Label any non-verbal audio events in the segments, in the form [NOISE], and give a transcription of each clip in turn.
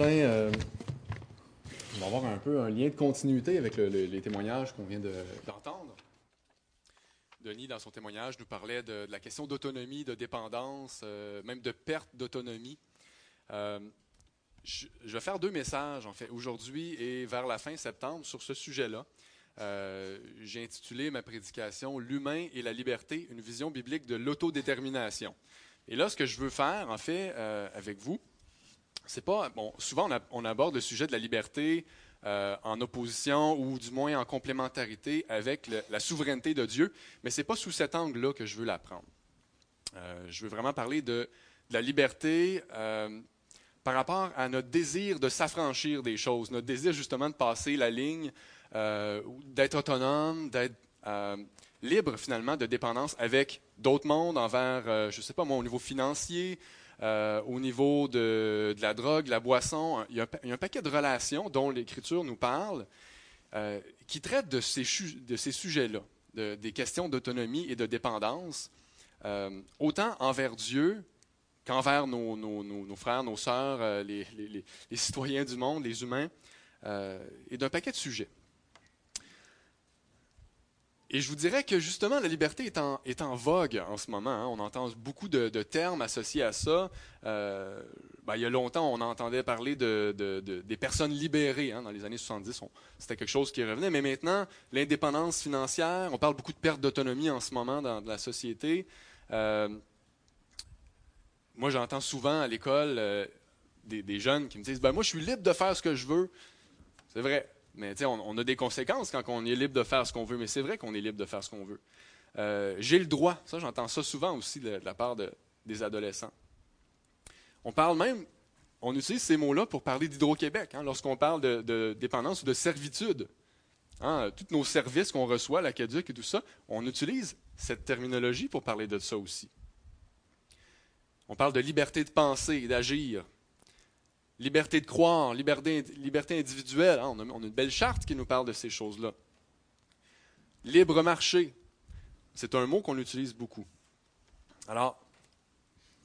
euh, on va avoir un peu un lien de continuité avec le- le- les témoignages qu'on vient de- d'entendre. Denis, dans son témoignage, nous parlait de, la question d'autonomie, de dépendance, euh, même de perte d'autonomie. Euh, je, je vais faire deux messages, en fait, aujourd'hui et vers la fin septembre, sur ce sujet-là. J'ai intitulé ma prédication L'humain et la liberté, une vision biblique de l'autodétermination. Et là, ce que je veux faire, en fait, avec vous, c'est pas. Bon, souvent, on, aborde le sujet de la liberté euh, en opposition ou du moins en complémentarité avec la souveraineté de Dieu, mais c'est pas sous cet angle-là que je veux l'apprendre. Euh, je veux vraiment parler de, la liberté euh, par rapport à notre désir de s'affranchir des choses, notre désir justement de passer la ligne, euh, d'être autonome, d'être libre finalement de dépendance avec d'autres mondes envers, je ne sais pas moi, au niveau financier, euh, au niveau de, la drogue, la boisson. Il y, a un, paquet de relations dont l'Écriture nous parle euh, qui traitent de ces, sujets-là, de- des questions d'autonomie et de dépendance, euh, autant envers Dieu qu'envers nos, frères, nos sœurs, les, citoyens du monde, les humains, et d'un paquet de sujets. Et je vous dirais que justement, la liberté est en, est en vogue en ce moment. hein. On entend beaucoup de, termes associés à ça. Euh, ben, il y a longtemps, on entendait parler de, de- de- des personnes libérées. hein. Dans les années 70, on- c'était quelque chose qui revenait. Mais maintenant, l'indépendance financière, on parle beaucoup de perte d'autonomie en ce moment dans, dans la société. Euh, moi, j'entends souvent à l'école euh, des, des jeunes qui me disent ben, Moi, je suis libre de faire ce que je veux. C'est vrai. Mais on, on a des conséquences quand on est libre de faire ce qu'on veut. Mais c'est vrai qu'on est libre de faire ce qu'on veut. Euh, J'ai le droit. Ça, j'entends ça souvent aussi de, la part de- des adolescents. On parle même, on utilise ces mots-là pour parler d'Hydro-Québec, hein, lorsqu'on parle de, dépendance ou de servitude. Hein, tous nos services qu'on reçoit, la caduc et tout ça, on utilise cette terminologie pour parler de ça aussi. On parle de liberté de penser et d'agir, liberté de croire, liberté, individuelle. hein, on, a, une belle charte qui nous parle de ces choses-là. Libre marché, c'est un mot qu'on utilise beaucoup. Alors,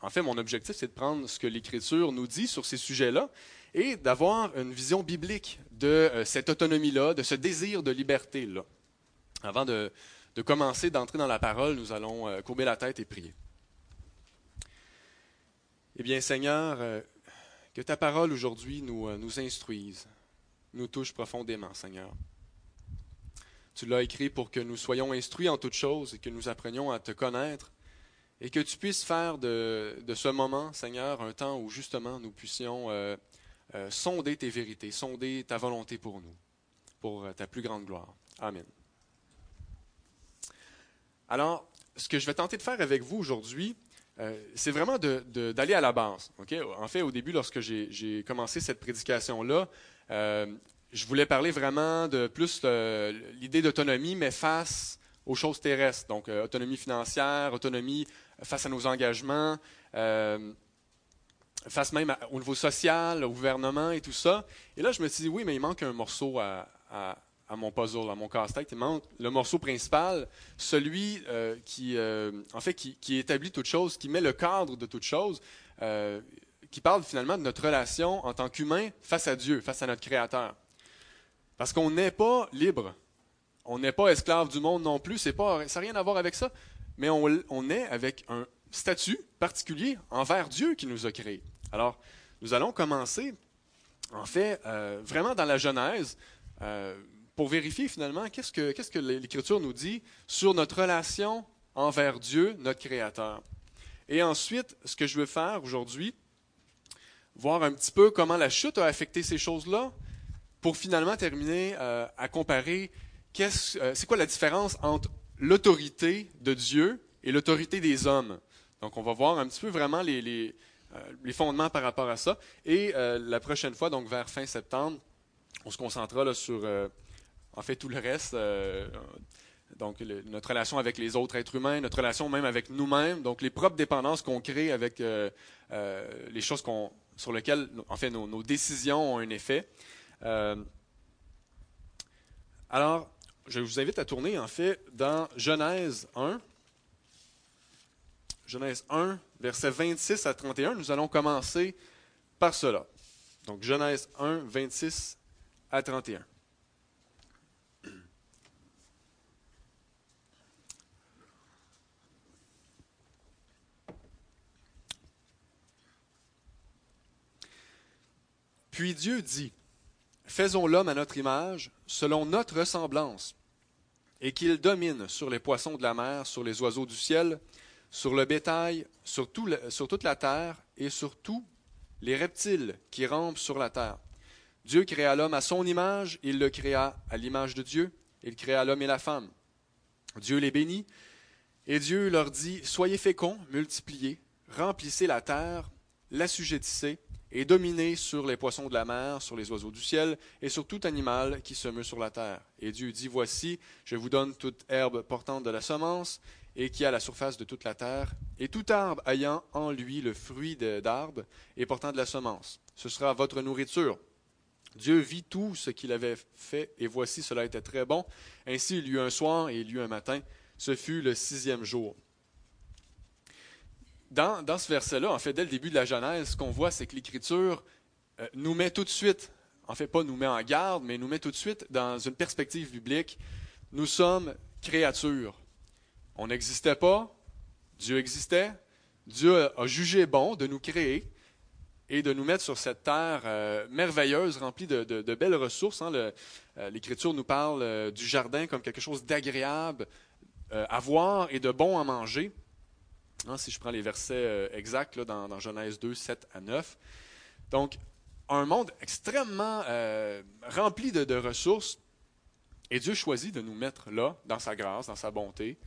en fait, mon objectif, c'est de prendre ce que l'Écriture nous dit sur ces sujets-là et d'avoir une vision biblique de euh, cette autonomie-là, de ce désir de liberté-là. Avant de, de commencer, d'entrer dans la parole, nous allons euh, courber la tête et prier. Eh bien, Seigneur, euh, que ta parole aujourd'hui nous, euh, nous instruise, nous touche profondément, Seigneur. Tu l'as écrit pour que nous soyons instruits en toutes choses et que nous apprenions à te connaître et que tu puisses faire de, de ce moment, Seigneur, un temps où justement nous puissions euh, euh, sonder tes vérités, sonder ta volonté pour nous, pour ta plus grande gloire. Amen. Alors, ce que je vais tenter de faire avec vous aujourd'hui, euh, c'est vraiment d'aller à la base. En fait, au début, lorsque j'ai commencé cette prédication-là, euh, je voulais parler vraiment de plus euh, l'idée d'autonomie, mais face aux choses terrestres. Donc, autonomie financière, autonomie face à nos engagements, face même au niveau social, au gouvernement et tout ça. Et là, je me suis dit, oui, mais il manque un morceau à- à mon puzzle, à mon casse-tête. Il manque le morceau principal, celui euh, qui, euh, en fait, qui, établit toute chose, qui met le cadre de toute chose, euh, qui parle finalement de notre relation en tant qu'humain face à Dieu, face à notre Créateur. Parce qu'on n'est pas libre. On n'est pas esclave du monde non plus. C'est pas, ça n'a rien à voir avec ça. Mais on, est avec un statut particulier envers Dieu qui nous a créés. Alors, nous allons commencer, en fait, vraiment dans la Genèse, pour vérifier finalement qu'est-ce que, l'Écriture nous dit sur notre relation envers Dieu, notre Créateur. Et ensuite, ce que je veux faire aujourd'hui, voir un petit peu comment la chute a affecté ces choses-là, pour finalement terminer euh, à comparer euh, c'est quoi la différence entre l'autorité de Dieu et l'autorité des hommes. Donc, on va voir un petit peu vraiment les, les, euh, fondements par rapport à ça. Et la prochaine fois, donc vers fin septembre, on se concentrera là, sur, en fait, tout le reste. euh, donc, notre relation avec les autres êtres humains, notre relation même avec nous-mêmes, donc les propres dépendances qu'on crée avec euh, euh, les choses qu'on, sur lesquelles, en fait, nos, nos décisions ont un effet. Alors, je vous invite à tourner, en fait, dans Genèse 1. Genèse 1, versets 26 à 31. Nous allons commencer par cela. Donc Genèse 1, 26 à 31. Puis Dieu dit, Faisons l'homme à notre image, selon notre ressemblance, et qu'il domine sur les poissons de la mer, sur les oiseaux du ciel, sur le bétail, sur, toute la terre et sur tous les reptiles qui rampent sur la terre. Dieu créa l'homme à son image, il le créa à l'image de Dieu, il créa l'homme et la femme. Dieu les bénit, et Dieu leur dit, Soyez féconds, multipliez, remplissez la terre, l'assujettissez, et dominez sur les poissons de la mer, sur les oiseaux du ciel, et sur tout animal qui se meut sur la terre. Et Dieu dit, Voici, je vous donne toute herbe portante de la semence, et qui a la surface de toute la terre, et tout arbre ayant en lui le fruit d'arbre et portant de la semence. Ce sera votre nourriture. Dieu vit tout ce qu'il avait fait, et voici cela était très bon. Ainsi il y eut un soir et il y eut un matin. Ce fut le sixième jour. Dans, ce verset-là, en fait, dès le début de la Genèse, ce qu'on voit, c'est que l'Écriture euh, nous met tout de suite, en fait, pas nous met en garde, mais nous met tout de suite dans une perspective biblique. Nous sommes créatures. On n'existait pas, Dieu existait, Dieu a jugé bon de nous créer et de nous mettre sur cette terre euh, merveilleuse, remplie de, belles ressources. Hein. Euh, L'Écriture nous parle du jardin comme quelque chose d'agréable à voir et de bon à manger. Hein, si je prends les versets exacts dans, Genèse 2, 7 à 9. Donc, un monde extrêmement rempli de ressources. Et Dieu choisit de nous mettre là, dans sa grâce, dans sa bonté,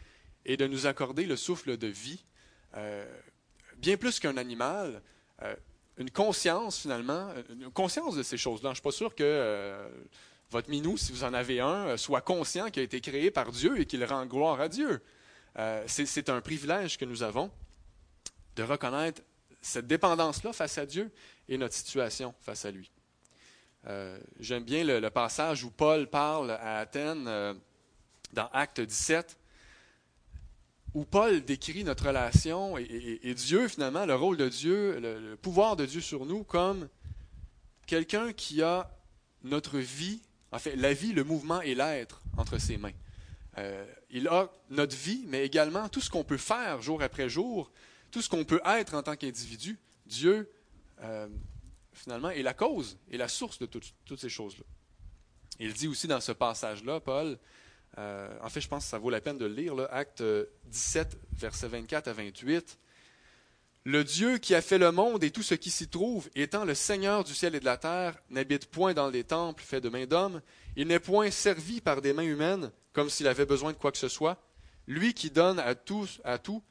et de nous accorder le souffle de vie, euh, bien plus qu'un animal, euh, une conscience finalement, une conscience de ces choses-là. Je ne suis pas sûr que euh, votre minou, si vous en avez un, soit conscient qu'il a été créé par Dieu et qu'il rend gloire à Dieu. C'est un privilège que nous avons de reconnaître cette dépendance-là face à Dieu et notre situation face à lui. J'aime bien le, le, passage où Paul parle à Athènes dans Acte 17 où Paul décrit notre relation et, Dieu, finalement, le rôle de Dieu, le, pouvoir de Dieu sur nous comme quelqu'un qui a notre vie, en fait, la vie, le mouvement et l'être entre ses mains. Euh, il a notre vie, mais également tout ce qu'on peut faire jour après jour, tout ce qu'on peut être en tant qu'individu. Dieu, euh, finalement, est la cause et la source de toutes ces choses-là. Il dit aussi dans ce passage-là, Paul, euh, en fait, je pense que ça vaut la peine de le lire, acte 17, versets 24 à 28. Le Dieu qui a fait le monde et tout ce qui s'y trouve, étant le Seigneur du ciel et de la terre, n'habite point dans les temples faits de mains d'hommes, il n'est point servi par des mains humaines, comme s'il avait besoin de quoi que ce soit. Lui qui donne à tous, à tout,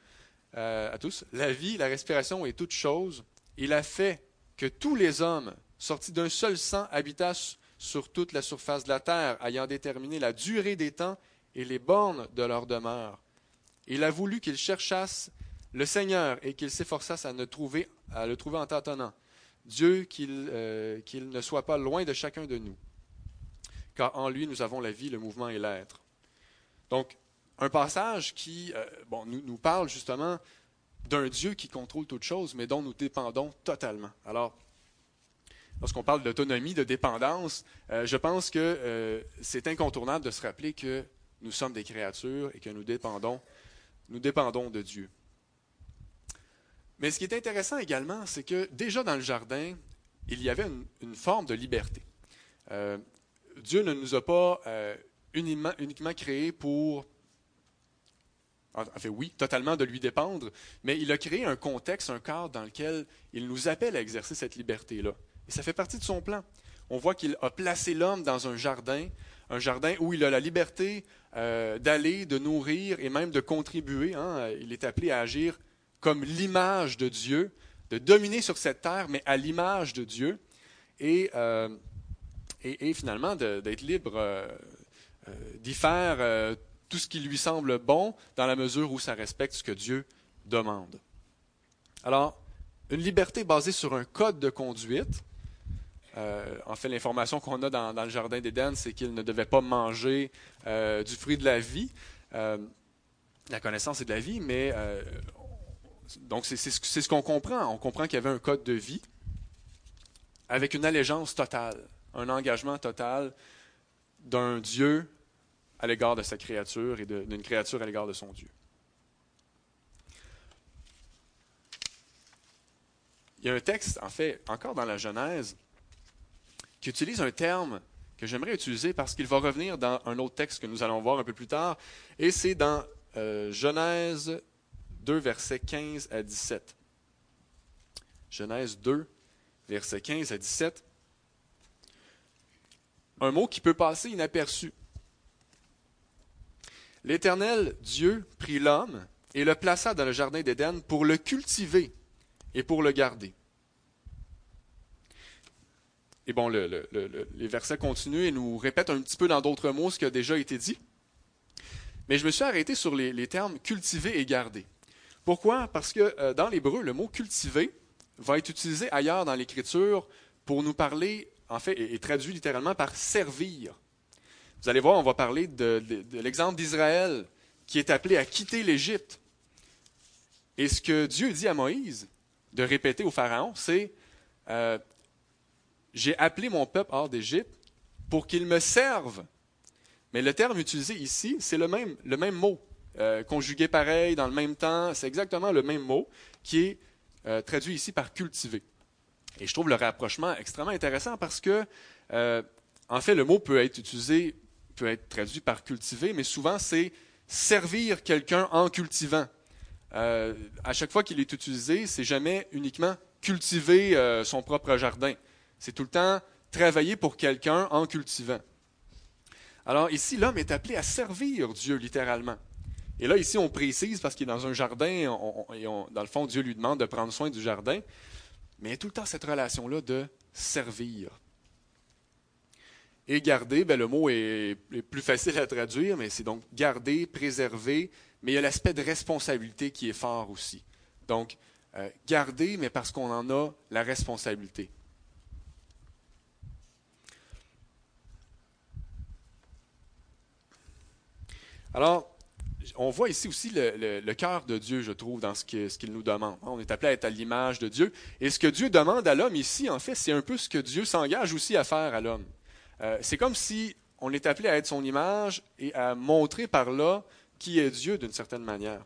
euh, à tous la vie, la respiration et toutes choses, il a fait que tous les hommes, sortis d'un seul sang, habitassent sur toute la surface de la terre, ayant déterminé la durée des temps et les bornes de leur demeure. Il a voulu qu'ils cherchassent le Seigneur et qu'ils s'efforçassent à, à le trouver en tâtonnant. Dieu, euh, qu'il ne soit pas loin de chacun de nous, car en lui nous avons la vie, le mouvement et l'être. Donc, un passage qui euh, bon, nous, nous parle justement d'un Dieu qui contrôle toutes choses, mais dont nous dépendons totalement. Alors, lorsqu'on parle d'autonomie, de dépendance, euh, je pense que euh, c'est incontournable de se rappeler que nous sommes des créatures et que nous dépendons, nous dépendons de Dieu. Mais ce qui est intéressant également, c'est que déjà dans le jardin, il y avait une, forme de liberté. Dieu ne nous a pas uniquement, créés pour fait, oui, totalement de lui dépendre, mais il a créé un contexte, un cadre dans lequel il nous appelle à exercer cette liberté-là. Et ça fait partie de son plan. On voit qu'il a placé l'homme dans un jardin, un jardin où il a la liberté euh, d'aller, de nourrir et même de contribuer. Hein. Il est appelé à agir comme l'image de Dieu, de dominer sur cette terre, mais à l'image de Dieu, et, euh, et, finalement d'être libre euh, d'y faire tout ce qui lui semble bon dans la mesure où ça respecte ce que Dieu demande. Alors, une liberté basée sur un code de conduite, euh, en fait, l'information qu'on a dans, le jardin d'Éden, c'est qu'il ne devait pas manger euh, du fruit de la vie, euh, la connaissance et de la vie, mais donc c'est ce qu'on comprend. On comprend qu'il y avait un code de vie. avec une allégeance totale, un engagement total d'un Dieu à l'égard de sa créature et d'une créature à l'égard de son Dieu. Il y a un texte, en fait, encore dans la Genèse, qui utilise un terme que j'aimerais utiliser parce qu'il va revenir dans un autre texte que nous allons voir un peu plus tard, et c'est dans euh, Genèse 2, versets 15 à 17. Genèse 2, versets 15 à 17. Un mot qui peut passer inaperçu. L'Éternel Dieu prit l'homme et le plaça dans le jardin d'Éden pour le cultiver et pour le garder. Et bon, les versets continuent et nous répètent un petit peu dans d'autres mots ce qui a déjà été dit. Mais je me suis arrêté sur les, termes cultiver et garder. Pourquoi? Parce que euh, dans l'hébreu, le mot cultiver va être utilisé ailleurs dans l'Écriture pour nous parler, en fait, et, traduit littéralement par servir. Vous allez voir, on va parler de, l'exemple d'Israël qui est appelé à quitter l'Égypte. Et ce que Dieu dit à Moïse de répéter au Pharaon, c'est euh, J'ai appelé mon peuple hors d'Égypte pour qu'il me serve. Mais le terme utilisé ici, c'est le même, le même mot, euh, conjugué pareil, dans le même temps, c'est exactement le même mot qui est euh, traduit ici par cultiver. Et je trouve le rapprochement extrêmement intéressant parce que, en fait, le mot peut être utilisé peut être traduit par cultiver, mais souvent c'est servir quelqu'un en cultivant. Euh, à chaque fois qu'il est utilisé, c'est jamais uniquement cultiver euh, son propre jardin. C'est tout le temps travailler pour quelqu'un en cultivant. Alors ici, l'homme est appelé à servir Dieu littéralement. Et là, ici, on précise parce qu'il est dans un jardin, et dans le fond, Dieu lui demande de prendre soin du jardin. Mais il y a tout le temps cette relation-là de servir. Et garder, ben, le mot est, plus facile à traduire, mais c'est donc garder, préserver, mais il y a l'aspect de responsabilité qui est fort aussi. Donc, euh, garder, mais parce qu'on en a la responsabilité. Alors, on voit ici aussi le, cœur de Dieu, je trouve, dans ce qu'il nous demande. On est appelé à être à l'image de Dieu. Et ce que Dieu demande à l'homme ici, en fait, c'est un peu ce que Dieu s'engage aussi à faire à l'homme. Euh, c'est comme si on est appelé à être son image et à montrer par là qui est Dieu d'une certaine manière.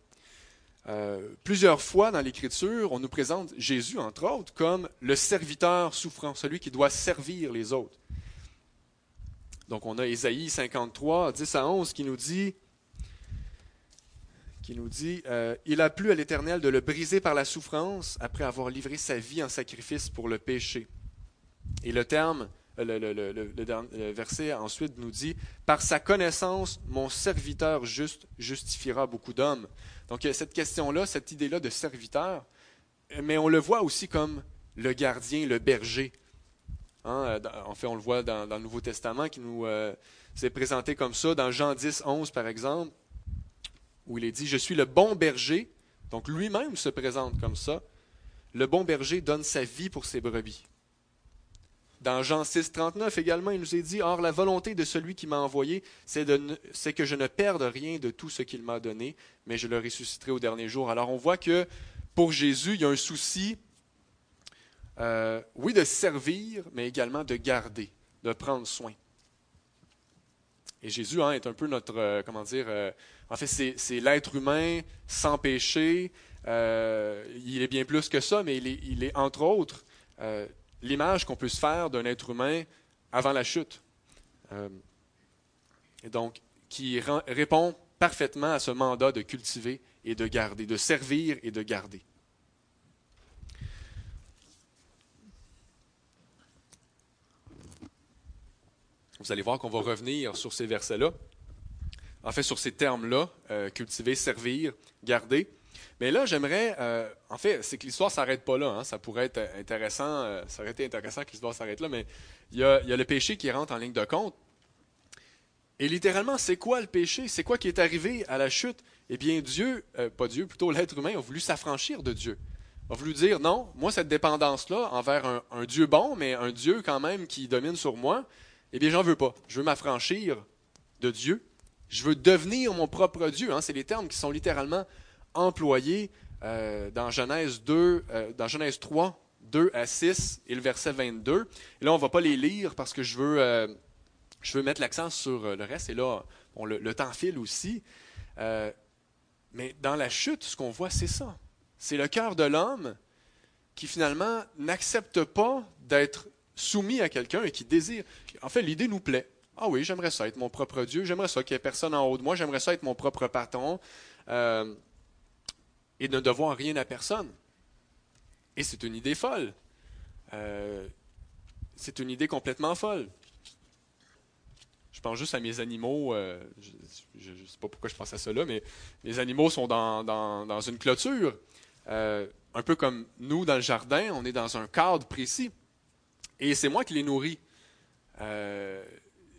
Euh, plusieurs fois dans l'Écriture, on nous présente Jésus, entre autres, comme le serviteur souffrant, celui qui doit servir les autres. Donc on a Ésaïe 53, 10 à 11 qui nous dit, qui nous dit euh, Il a plu à l'Éternel de le briser par la souffrance après avoir livré sa vie en sacrifice pour le péché. Et le terme le, verset ensuite nous dit, Par sa connaissance, mon serviteur juste justifiera beaucoup d'hommes. Donc a cette question-là, cette idée-là de serviteur, mais on le voit aussi comme le gardien, le berger. Hein, en fait, on le voit dans, le Nouveau Testament qui nous euh, est présenté comme ça, dans Jean 10, 11 par exemple, où il est dit, Je suis le bon berger. Donc lui-même se présente comme ça. Le bon berger donne sa vie pour ses brebis. Dans Jean 6, 39 également, il nous est dit, Or la volonté de celui qui m'a envoyé, c'est que je ne perde rien de tout ce qu'il m'a donné, mais je le ressusciterai au dernier jour. Alors on voit que pour Jésus, il y a un souci, euh, oui, de servir, mais également de garder, de prendre soin. Et Jésus hein, est un peu notre, euh, comment dire, euh, en fait, c'est l'être humain sans péché. il est bien plus que ça, mais il est, il est entre autres l'image qu'on peut se faire d'un être humain avant la chute. Euh, et donc, qui répond parfaitement à ce mandat de cultiver et de garder, de servir et de garder. Vous allez voir qu'on va revenir sur ces versets-là, en fait sur ces termes-là, euh, cultiver, servir, garder. Mais là, j'aimerais. Euh, en fait, c'est que l'histoire s'arrête pas là. Hein. Ça pourrait être intéressant. Euh, ça aurait été intéressant que l'histoire s'arrête là, mais il y, a, le péché qui rentre en ligne de compte. Et littéralement, c'est quoi le péché? C'est quoi qui est arrivé à la chute? Eh bien, Dieu, euh, pas Dieu, plutôt l'être humain, a voulu s'affranchir de Dieu. A voulu dire non, moi, cette dépendance-là envers un, Dieu bon, mais un Dieu quand même qui domine sur moi, eh bien, j'en veux pas. Je veux m'affranchir de Dieu. Je veux devenir mon propre Dieu. Hein. C'est les termes qui sont littéralement employé euh, dans Genèse 2, euh, dans Genèse 3, 2 à 6 et le verset 22. Et là, on ne va pas les lire parce que je veux, euh, je veux mettre l'accent sur le reste. Et là, le, temps file aussi. Mais dans la chute, ce qu'on voit, c'est ça. C'est le cœur de l'homme qui finalement n'accepte pas d'être soumis à quelqu'un et qui désire. En fait, l'idée nous plaît. Ah oui, j'aimerais ça être mon propre Dieu, j'aimerais ça qu'il n'y ait personne en haut de moi, j'aimerais ça être mon propre patron et ne devoir rien à personne. Et c'est une idée folle. Euh, c'est une idée complètement folle. Je pense juste à mes animaux. Euh, je ne sais pas pourquoi je pense à cela, mais mes animaux sont dans, dans, une clôture. un peu comme nous dans le jardin, on est dans un cadre précis. Et c'est moi qui les nourris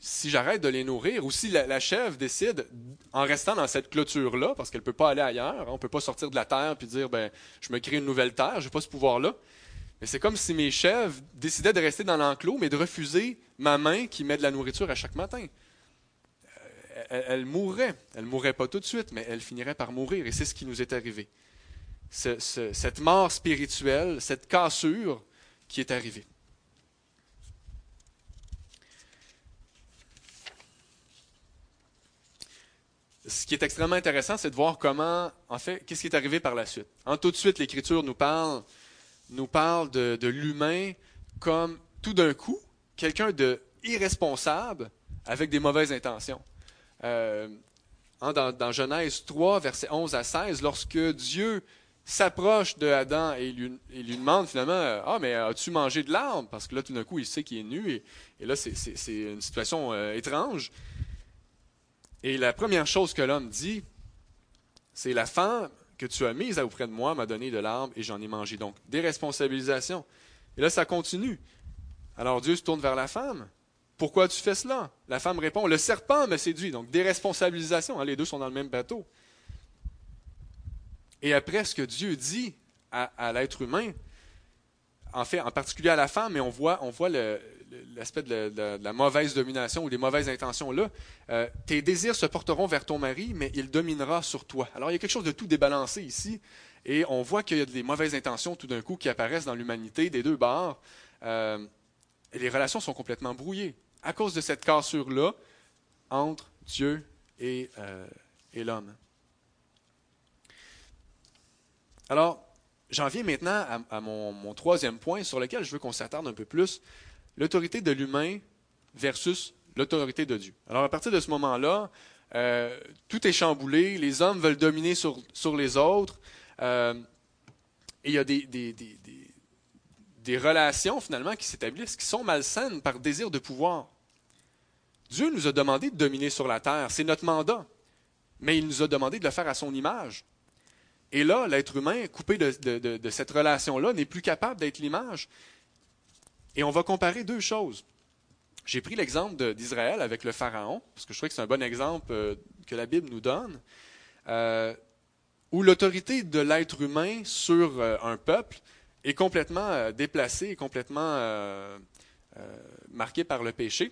si j'arrête de les nourrir, ou si la, chèvre décide, en restant dans cette clôture-là, parce qu'elle ne peut pas aller ailleurs, hein, on ne peut pas sortir de la terre et dire, ben, je me crée une nouvelle terre, je n'ai pas ce pouvoir-là. Mais c'est comme si mes chèvres décidaient de rester dans l'enclos, mais de refuser ma main qui met de la nourriture à chaque matin. Euh, elle, mourrait. Elle ne mourrait pas tout de suite, mais elle finirait par mourir. Et c'est ce qui nous est arrivé. cette mort spirituelle, cette cassure qui est arrivée. Ce qui est extrêmement intéressant, c'est de voir comment, en fait, qu'est-ce qui est arrivé par la suite. En tout de suite, l'Écriture nous parle, nous parle de, l'humain comme tout d'un coup, quelqu'un de irresponsable avec des mauvaises intentions. Euh, dans, dans, Genèse 3, versets 11 à 16, lorsque Dieu s'approche de Adam et lui, lui demande finalement Ah, mais as-tu mangé de l'arbre Parce que là, tout d'un coup, il sait qu'il est nu et, là, c'est une situation euh, étrange. Et la première chose que l'homme dit, c'est la femme que tu as mise auprès de moi m'a donné de l'arbre et j'en ai mangé. Donc, déresponsabilisation. Et là, ça continue. Alors Dieu se tourne vers la femme. Pourquoi tu fais cela? La femme répond, le serpent me séduit. Donc, déresponsabilisation. Hein, les deux sont dans le même bateau. Et après, ce que Dieu dit à, l'être humain, en fait, en particulier à la femme, mais on voit, on voit le, l'aspect de, la mauvaise domination ou des mauvaises intentions là, euh, tes désirs se porteront vers ton mari, mais il dominera sur toi. Alors il y a quelque chose de tout débalancé ici, et on voit qu'il y a des mauvaises intentions tout d'un coup qui apparaissent dans l'humanité des deux bords. Euh, les relations sont complètement brouillées à cause de cette cassure-là entre Dieu et, euh, et l'homme. Alors, j'en viens maintenant à, mon, troisième point sur lequel je veux qu'on s'attarde un peu plus l'autorité de l'humain versus l'autorité de Dieu. Alors à partir de ce moment-là, euh, tout est chamboulé, les hommes veulent dominer sur, les autres, euh, et il y a des, relations finalement qui s'établissent qui sont malsaines par désir de pouvoir. Dieu nous a demandé de dominer sur la terre, c'est notre mandat, mais il nous a demandé de le faire à son image. Et là, l'être humain, coupé de cette relation-là, n'est plus capable d'être l'image. Et on va comparer deux choses. J'ai pris l'exemple d'Israël avec le Pharaon, parce que je trouve que c'est un bon exemple euh, que la Bible nous donne, euh, où l'autorité de l'être humain sur euh, un peuple est complètement déplacée, complètement marquée par le péché.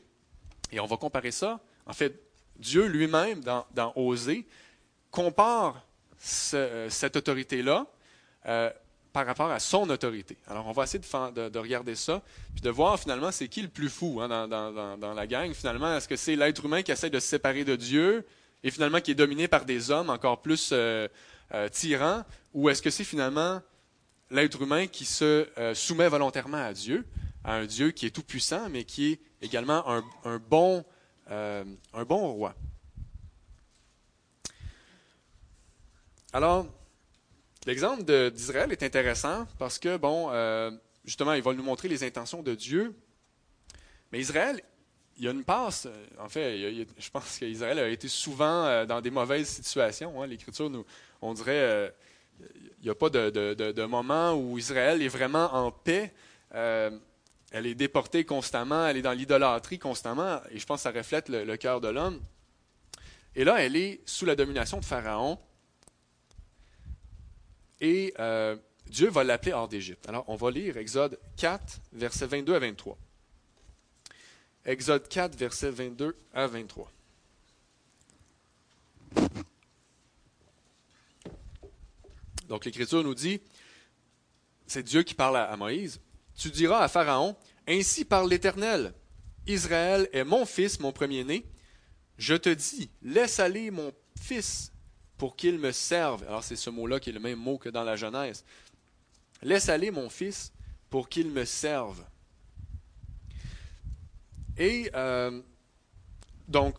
Et on va comparer ça. En fait, Dieu lui-même, dans, dans Osée, compare cette autorité-là par rapport à son autorité. Alors, on va essayer de, de, regarder ça, puis de voir finalement c'est qui le plus fou hein, dans, la gang. Finalement, est-ce que c'est l'être humain qui essaie de se séparer de Dieu et finalement qui est dominé par des hommes encore plus euh, euh, tyrans, ou est-ce que c'est finalement l'être humain qui se euh, soumet volontairement à Dieu, à un Dieu qui est tout puissant, mais qui est également un, bon, un bon roi? Alors, L'exemple d'Israël est intéressant parce que, bon, euh, justement, il va nous montrer les intentions de Dieu. Mais Israël, il y a une passe. Euh, en fait, je pense qu'Israël a été souvent euh, dans des mauvaises situations. Hein. L'Écriture, nous, on dirait, il n'y a pas de, moment où Israël est vraiment en paix. elle est déportée constamment, elle est dans l'idolâtrie constamment, et je pense que ça reflète le cœur de l'homme. Et là, elle est sous la domination de Pharaon et euh, Dieu va l'appeler hors d'Égypte. Alors, on va lire Exode 4, versets 22 à 23. Exode 4, versets 22 à 23. Donc, l'Écriture nous dit, c'est Dieu qui parle à, Moïse. tu diras à Pharaon, Ainsi parle l'Éternel, Israël est mon fils, mon premier-né. Je te dis, laisse aller mon fils pour qu'il me serve. Alors c'est ce mot-là qui est le même mot que dans la Genèse. Laisse aller mon fils pour qu'il me serve. Et euh, donc,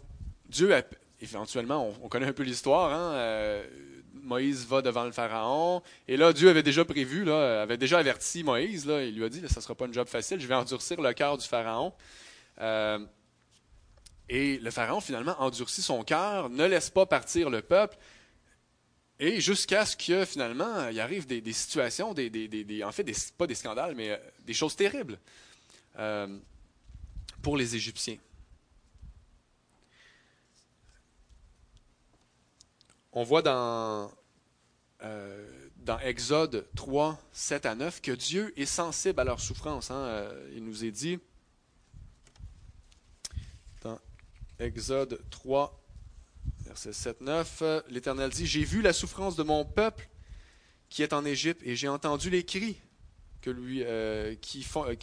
Dieu, éventuellement, on, connaît un peu l'histoire, hein, euh, Moïse va devant le Pharaon, et là, Dieu avait déjà prévu, là, avait déjà averti Moïse, là, il lui a dit, ça ne sera pas un job facile, je vais endurcir le cœur du Pharaon. Euh, et le Pharaon, finalement, endurcit son cœur, ne laisse pas partir le peuple, et jusqu'à ce que, finalement, il arrive des, situations, des, en fait, pas des scandales, mais des choses terribles pour les Égyptiens. On voit dans, euh, Exode 3, 7 à 9 que Dieu est sensible à leur souffrance. Hein. Euh, il nous est dit dans Exode 3, verset 7, 9, l'Éternel dit, J'ai vu la souffrance de mon peuple qui est en Égypte et j'ai entendu les cris que lui, euh, qui font, euh,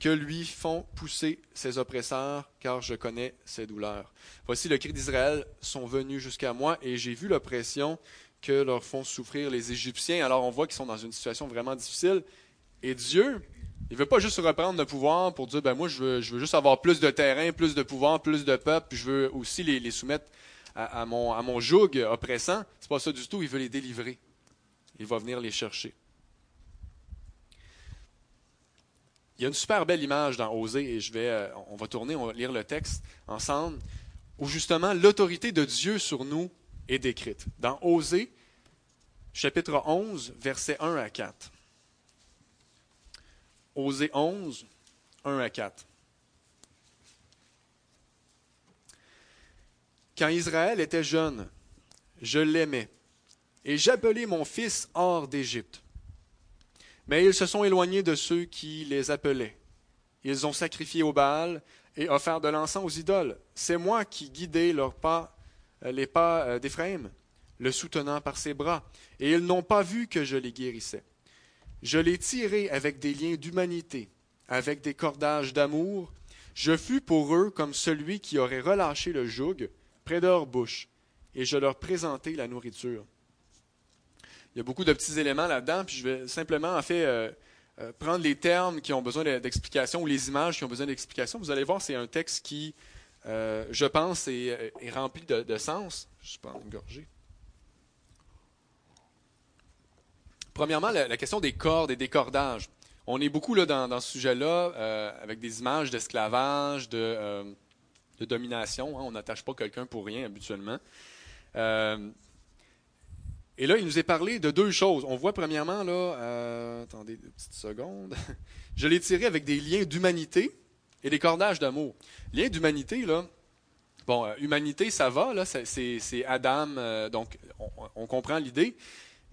que lui font pousser ses oppresseurs, car je connais ses douleurs. Voici le cri d'Israël sont venus jusqu'à moi, et j'ai vu l'oppression que leur font souffrir les Égyptiens. Alors on voit qu'ils sont dans une situation vraiment difficile. Et Dieu, il ne veut pas juste reprendre le pouvoir pour dire, ben moi je veux, je veux, juste avoir plus de terrain, plus de pouvoir, plus de peuple, puis je veux aussi les, soumettre à, mon, à joug oppressant. C'est pas ça du tout, il veut les délivrer. Il va venir les chercher. Il y a une super belle image dans Osée, et euh, on va tourner, on va lire le texte ensemble, où justement l'autorité de Dieu sur nous est décrite. Dans Osée, chapitre 11, versets 1 à 4. Osée 11, 1 à 4. Quand Israël était jeune, je l'aimais, et j'appelais mon fils hors d'Égypte. Mais ils se sont éloignés de ceux qui les appelaient. Ils ont sacrifié au Baal et offert de l'encens aux idoles. C'est moi qui guidais leurs pas, euh, les pas euh, d'Éphraïm, le soutenant par ses bras, et ils n'ont pas vu que je les guérissais. Je les tirai avec des liens d'humanité, avec des cordages d'amour. Je fus pour eux comme celui qui aurait relâché le joug près de leur bouche, et je leur présentai la nourriture il y a beaucoup de petits éléments là-dedans, puis je vais simplement, en fait, euh, euh, prendre les termes qui ont besoin d'explication ou les images qui ont besoin d'explication. Vous allez voir, c'est un texte qui, euh, je pense, est, rempli de, sens. Je prends une gorgée. Premièrement, la, question des cordes et des cordages. On est beaucoup là, dans, ce sujet-là avec des images d'esclavage, de, domination. Hein. On n'attache pas quelqu'un pour rien habituellement. Et là, il nous est parlé de deux choses. On voit premièrement, là, euh, attendez deux petites secondes, [LAUGHS] je l'ai tiré avec des liens d'humanité et des cordages d'amour. Liens d'humanité, là, bon, euh, humanité, ça va, là, c'est Adam, euh, donc on, comprend l'idée.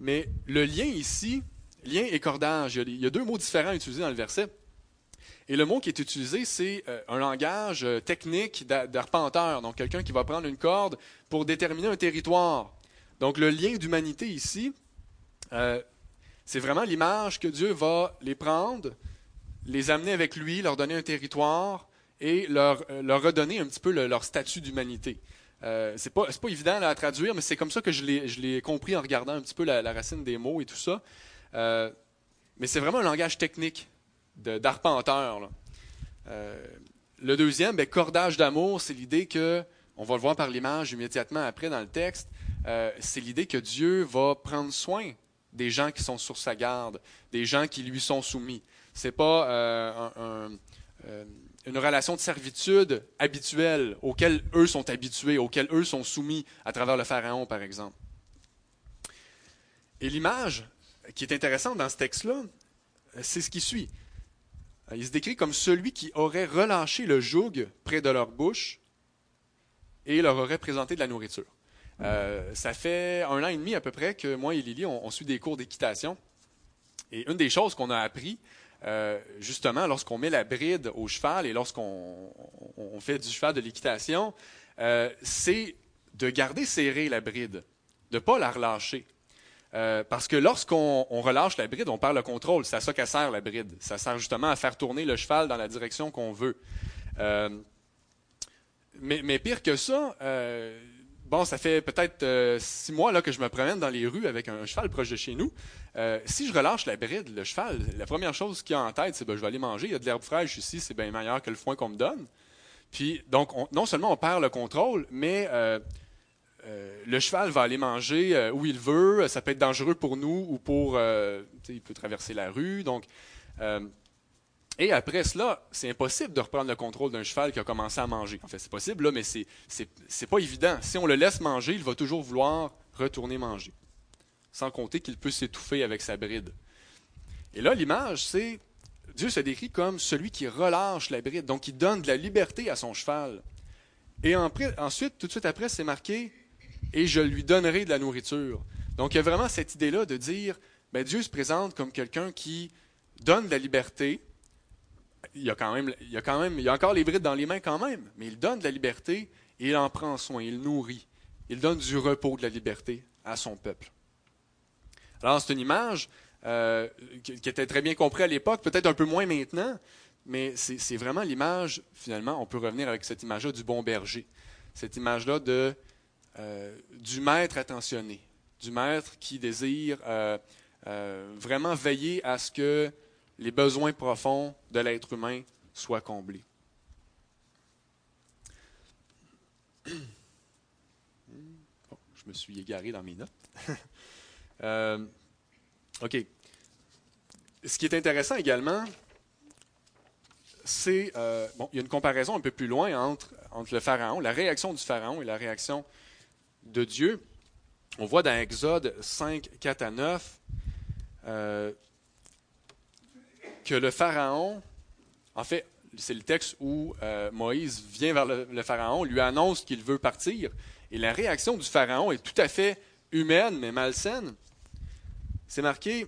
Mais le lien ici, lien et cordage, il y, a, deux mots différents utilisés dans le verset. Et le mot qui est utilisé, c'est un langage technique d'arpenteur, donc quelqu'un qui va prendre une corde pour déterminer un territoire. Donc le lien d'humanité ici, euh, c'est vraiment l'image que Dieu va les prendre, les amener avec lui, leur donner un territoire et leur, euh, redonner un petit peu leur statut d'humanité. Euh, c'est pas, pas évident à traduire, mais c'est comme ça que je l'ai compris en regardant un petit peu la, racine des mots et tout ça. Euh, mais c'est vraiment un langage technique d'arpenteur. le deuxième, ben, cordage d'amour, c'est l'idée que, on va le voir par l'image immédiatement après dans le texte, euh, c'est l'idée que Dieu va prendre soin des gens qui sont sur sa garde, des gens qui lui sont soumis. Ce n'est pas euh, euh, une relation de servitude habituelle auquel eux sont habitués, auquel eux sont soumis à travers le Pharaon, par exemple. Et l'image qui est intéressante dans ce texte-là, c'est ce qui suit. Il se décrit comme celui qui aurait relâché le joug près de leur bouche et leur aurait présenté de la nourriture. Euh, ça fait un an et demi à peu près que moi et Lily, on, suit des cours d'équitation. Et une des choses qu'on a appris, euh, justement, lorsqu'on met la bride au cheval et lorsqu'on fait du cheval de l'équitation, euh, c'est de garder serrée la bride, de ne pas la relâcher. Euh, parce que lorsqu'on relâche la bride, on perd le contrôle. C'est à ça qu'elle sert la bride. Ça sert justement à faire tourner le cheval dans la direction qu'on veut. Euh, mais, pire que ça, euh, bon, ça fait peut-être six mois là, que je me promène dans les rues avec un cheval proche de chez nous. si je relâche la bride, le cheval, la première chose qu'il a en tête, c'est ben, je vais aller manger. Il y a de l'herbe fraîche ici, c'est bien meilleur que le foin qu'on me donne. Puis, donc, non seulement on perd le contrôle, mais euh, le cheval va aller manger euh, où il veut. Ça peut être dangereux pour nous ou pour. Euh, il peut traverser la rue. Donc, et après cela, c'est impossible de reprendre le contrôle d'un cheval qui a commencé à manger. En fait, c'est possible, là, mais c'est, c'est, pas évident. Si on le laisse manger, il va toujours vouloir retourner manger. Sans compter qu'il peut s'étouffer avec sa bride. Et là, l'image, c'est. Dieu se décrit comme celui qui relâche la bride, donc qui donne de la liberté à son cheval. Et ensuite, tout de suite après, c'est marqué et je lui donnerai de la nourriture. Donc il y a vraiment cette idée-là de dire, ben, Dieu se présente comme quelqu'un qui donne de la liberté. Il y, a quand même, il, y a quand même, il a encore les brides dans les mains quand même, mais il donne de la liberté et il en prend soin, il nourrit. Il donne du repos, de la liberté à son peuple. Alors c'est une image euh, qui, était très bien comprise à l'époque, peut-être un peu moins maintenant, mais c'est vraiment l'image, finalement, on peut revenir avec cette image-là du bon berger. Cette image-là de euh, du maître attentionné, du maître qui désire euh, euh, vraiment veiller à ce que les besoins profonds de l'être humain soient comblés. [CLEARS THROAT] je me suis égaré dans mes notes. [LAUGHS] OK. Ce qui est intéressant également, c'est, bon, il y a une comparaison un peu plus loin entre, entre le pharaon, la réaction du pharaon et la réaction de Dieu. On voit dans Exode 5, 4 à 9 euh, que le Pharaon, en fait, c'est le texte où euh, Moïse vient vers le, Pharaon, lui annonce qu'il veut partir, et la réaction du Pharaon est tout à fait humaine, mais malsaine. C'est marqué.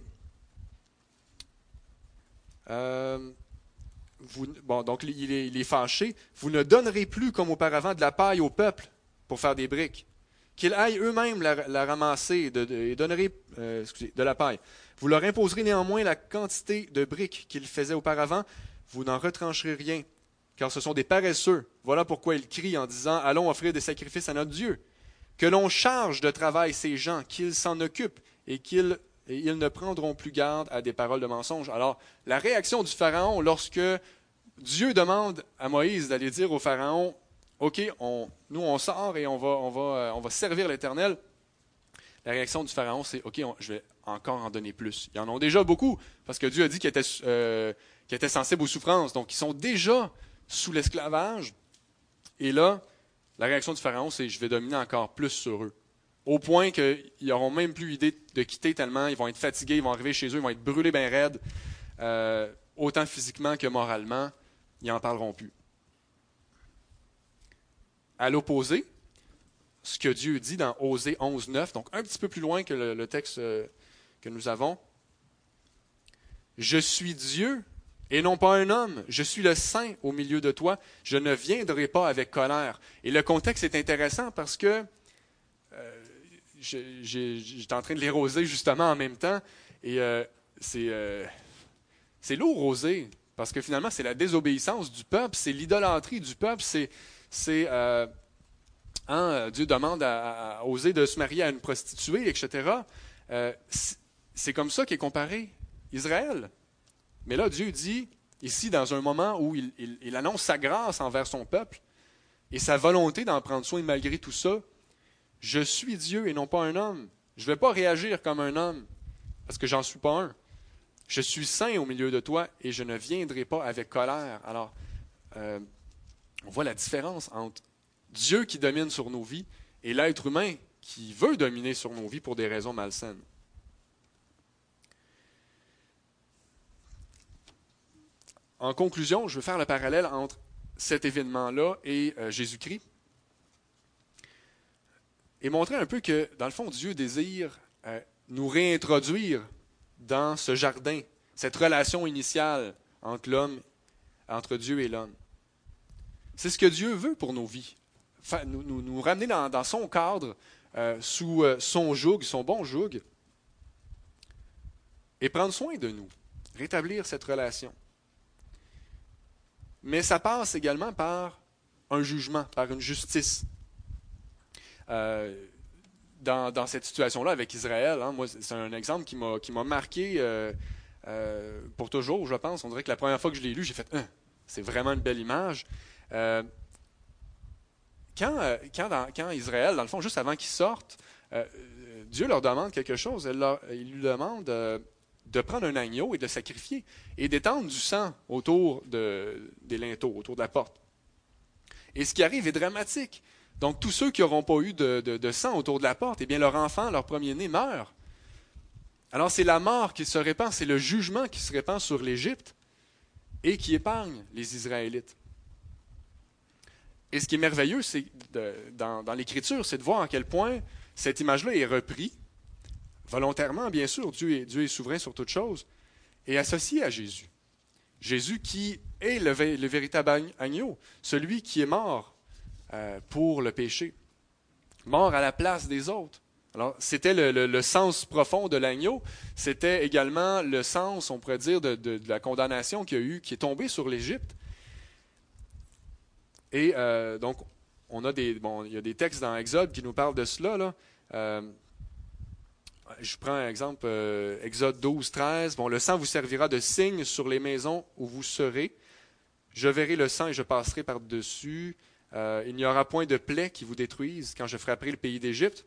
Euh, bon, donc il est, fâché. Vous ne donnerez plus comme auparavant de la paille au peuple pour faire des briques qu'ils aillent eux-mêmes la, ramasser et donnerez euh, de la paille. Vous leur imposerez néanmoins la quantité de briques qu'ils faisaient auparavant, vous n'en retrancherez rien, car ce sont des paresseux. Voilà pourquoi ils crient en disant Allons offrir des sacrifices à notre Dieu. Que l'on charge de travail ces gens, qu'ils s'en occupent et qu'ils ils ne prendront plus garde à des paroles de mensonge. Alors, la réaction du Pharaon lorsque Dieu demande à Moïse d'aller dire au Pharaon OK, nous, on sort et on on euh, on va servir l'Éternel. La réaction du Pharaon, c'est OK, je vais encore en donner plus. Ils en ont déjà beaucoup, parce que Dieu a dit qu'ils étaient, euh, sensibles aux souffrances. Donc, ils sont déjà sous l'esclavage. Et là, la réaction du Pharaon, c'est je vais dominer encore plus sur eux. Au point qu'ils n'auront même plus idée de quitter tellement, ils vont être fatigués, ils vont arriver chez eux, ils vont être brûlés bien raides, euh, autant physiquement que moralement, ils n'en parleront plus. À l'opposé, ce que Dieu dit dans Osée 11, 9, donc un petit peu plus loin que le, texte euh, que nous avons. Je suis Dieu et non pas un homme. Je suis le saint au milieu de toi. Je ne viendrai pas avec colère. Et le contexte est intéressant parce que euh, j'étais en train de les justement en même temps. Et euh, c'est lourd roser parce que finalement, c'est la désobéissance du peuple, c'est l'idolâtrie du peuple, c'est c'est euh, hein, Dieu demande à, oser de se marier à une prostituée, etc. Euh, c'est comme ça qu'est comparé Israël. Mais là, Dieu dit, ici, dans un moment où il, annonce sa grâce envers son peuple et sa volonté d'en prendre soin malgré tout ça, je suis Dieu et non pas un homme. Je ne vais pas réagir comme un homme, parce que j'en suis pas un. Je suis saint au milieu de toi et je ne viendrai pas avec colère. Alors, euh, on voit la différence entre Dieu qui domine sur nos vies et l'être humain qui veut dominer sur nos vies pour des raisons malsaines. En conclusion, je veux faire le parallèle entre cet événement-là et euh, Jésus-Christ et montrer un peu que, dans le fond, Dieu désire euh, nous réintroduire dans ce jardin, cette relation initiale entre l'homme, entre Dieu et l'homme. C'est ce que Dieu veut pour nos vies. Nous, ramener dans, son cadre, euh, sous euh, son joug, son bon joug, et prendre soin de nous, rétablir cette relation. Mais ça passe également par un jugement, par une justice. Euh, dans, cette situation-là avec Israël, hein, moi, c'est un exemple qui m'a marqué pour toujours, je pense. On dirait que la première fois que je l'ai lu, j'ai fait hein, c'est vraiment une belle image. Quand, quand, quand, Israël, dans le fond, juste avant qu'ils sortent, Dieu leur demande quelque chose. il lui demande de prendre un agneau et de le sacrifier et d'étendre du sang autour de, des linteaux, autour de la porte. Et ce qui arrive est dramatique. Donc, tous ceux qui n'auront pas eu de, sang autour de la porte, eh bien, leur enfant, leur premier-né, meurt. Alors, c'est la mort qui se répand, c'est le jugement qui se répand sur l'Égypte et qui épargne les Israélites. Et ce qui est merveilleux, dans, l'Écriture, c'est de voir à quel point cette image-là est reprise volontairement, bien sûr, Dieu est, souverain sur toute chose, et associé à Jésus. Jésus qui est le, véritable agneau, celui qui est mort euh, pour le péché, mort à la place des autres. Alors, c'était le, sens profond de l'agneau. C'était également le sens, on pourrait dire, de, la condamnation qu'il y a eu, qui est tombée sur l'Égypte. Et euh, donc, on a des, bon, il y a des textes dans Exode qui nous parlent de cela. Là. Euh, je prends un exemple, euh, Exode 12, 13. Bon, le sang vous servira de signe sur les maisons où vous serez. Je verrai le sang et je passerai par-dessus. Il n'y aura point de plaie qui vous détruise quand je frapperai le pays d'Égypte.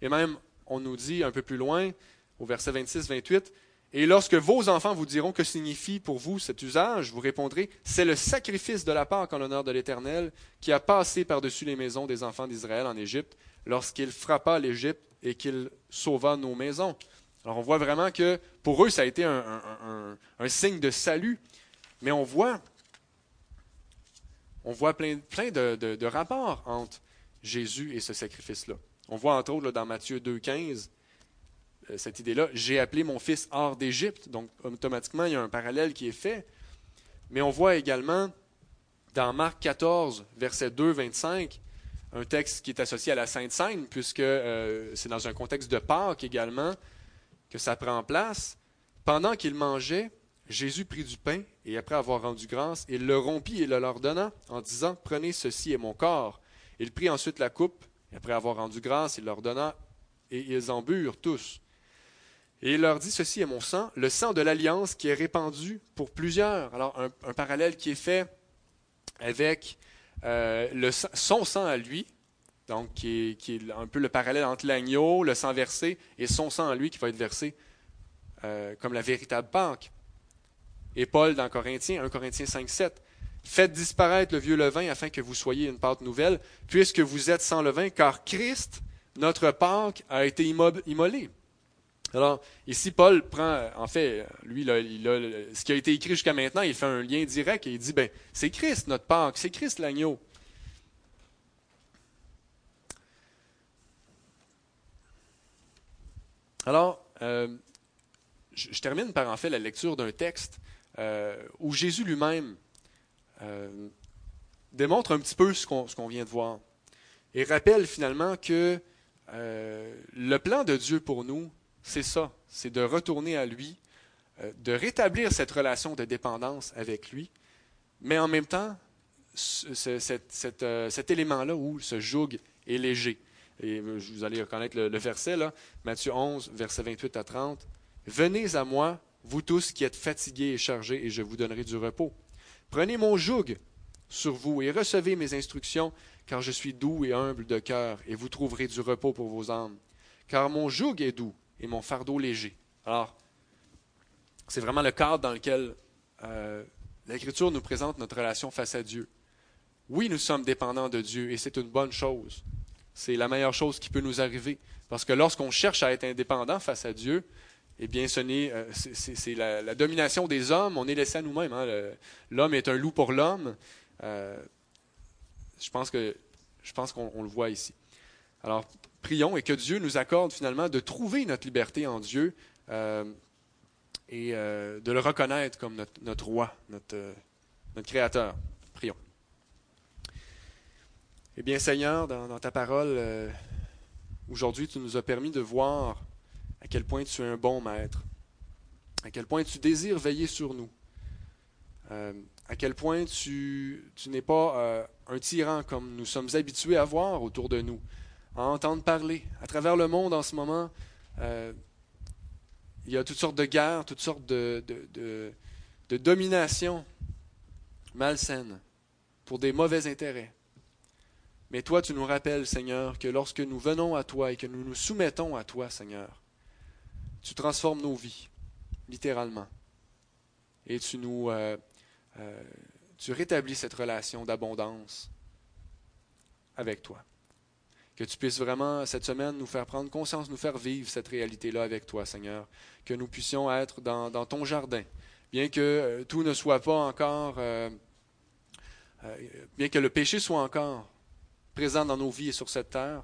Et même, on nous dit un peu plus loin, au verset 26-28, Et lorsque vos enfants vous diront que signifie pour vous cet usage, vous répondrez, C'est le sacrifice de la Pâque en l'honneur de l'Éternel qui a passé par-dessus les maisons des enfants d'Israël en Égypte, lorsqu'il frappa l'Égypte et qu'il sauva nos maisons. Alors on voit vraiment que pour eux, ça a été un, signe de salut. Mais on voit, on voit plein, de, rapports entre Jésus et ce sacrifice-là. On voit entre autres dans Matthieu 2,15 euh, cette idée-là, j'ai appelé mon fils hors d'Égypte. Donc automatiquement, il y a un parallèle qui est fait. Mais on voit également dans Marc 14, verset 2, 25, un texte qui est associé à la Sainte Seine, puisque euh, c'est dans un contexte de Pâques également que ça prend place. Pendant qu'il mangeait, Jésus prit du pain, et après avoir rendu grâce, il le rompit et le leur donna, en disant, Prenez ceci est mon corps. Il prit ensuite la coupe, et après avoir rendu grâce, il leur donna, et ils en burent tous. Et il leur dit, Ceci est mon sang, le sang de l'alliance qui est répandu pour plusieurs. Alors, un parallèle qui est fait avec euh, le, son sang à lui, donc qui est, un peu le parallèle entre l'agneau, le sang versé, et son sang à lui qui va être versé euh, comme la véritable Pâque. Et Paul dans Corinthiens, 1 Corinthiens 5, 7, Faites disparaître le vieux levain afin que vous soyez une pâte nouvelle, puisque vous êtes sans levain, car Christ, notre Pâque, a été immolé. Alors, ici, Paul prend, en fait, lui, ce qui a été écrit jusqu'à maintenant, il fait un lien direct et il dit, ben, c'est Christ notre Pâque, c'est Christ l'agneau. Alors, euh, je, termine par en fait la lecture d'un texte euh, où Jésus lui-même euh, démontre un petit peu ce qu'on vient de voir et rappelle finalement que le plan de Dieu pour nous, c'est ça, c'est de retourner à lui, euh, de rétablir cette relation de dépendance avec lui, mais en même temps, euh, cet, élément-là où ce joug est léger. Et euh, vous allez reconnaître le, verset, là, Matthieu 11, verset 28 à 30. Venez à moi, vous tous qui êtes fatigués et chargés, et je vous donnerai du repos. Prenez mon joug sur vous et recevez mes instructions, car je suis doux et humble de cœur, et vous trouverez du repos pour vos âmes. Car mon joug est doux et mon fardeau léger. Alors, c'est vraiment le cadre dans lequel euh, l'Écriture nous présente notre relation face à Dieu. Oui, nous sommes dépendants de Dieu et c'est une bonne chose. C'est la meilleure chose qui peut nous arriver. Parce que lorsqu'on cherche à être indépendant face à Dieu, eh bien, ce n'est, euh, c'est, la, domination des hommes. On est laissé à nous-mêmes. Hein. L'homme est un loup pour l'homme. Euh, je pense que je pense qu'on le voit ici. Alors, prions et que Dieu nous accorde finalement de trouver notre liberté en Dieu euh, et euh, de le reconnaître comme notre, roi, notre, euh, notre, créateur. Prions. Eh bien, Seigneur, dans, ta parole, aujourd'hui, tu nous as permis de voir à quel point tu es un bon maître. à quel point tu désires veiller sur nous, à quel point tu, n'es pas un tyran comme nous sommes habitués à voir autour de nous, à entendre parler. À travers le monde en ce moment, euh, il y a toutes sortes de guerres, toutes sortes de, de, dominations malsaines pour des mauvais intérêts. Mais toi, tu nous rappelles, Seigneur, que lorsque nous venons à toi et que nous nous soumettons à toi, Seigneur, tu transformes nos vies, littéralement. Et tu nous, euh, euh, tu rétablis cette relation d'abondance avec toi. Que tu puisses vraiment, cette semaine, nous faire prendre conscience, nous faire vivre cette réalité-là avec toi, Seigneur. Que nous puissions être dans, ton jardin. Bien que euh, tout ne soit pas encore, euh, euh, bien que le péché soit encore présent dans nos vies et sur cette terre,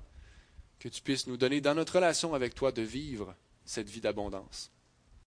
que tu puisses nous donner, dans notre relation avec toi, de vivre cette vie d'abondance.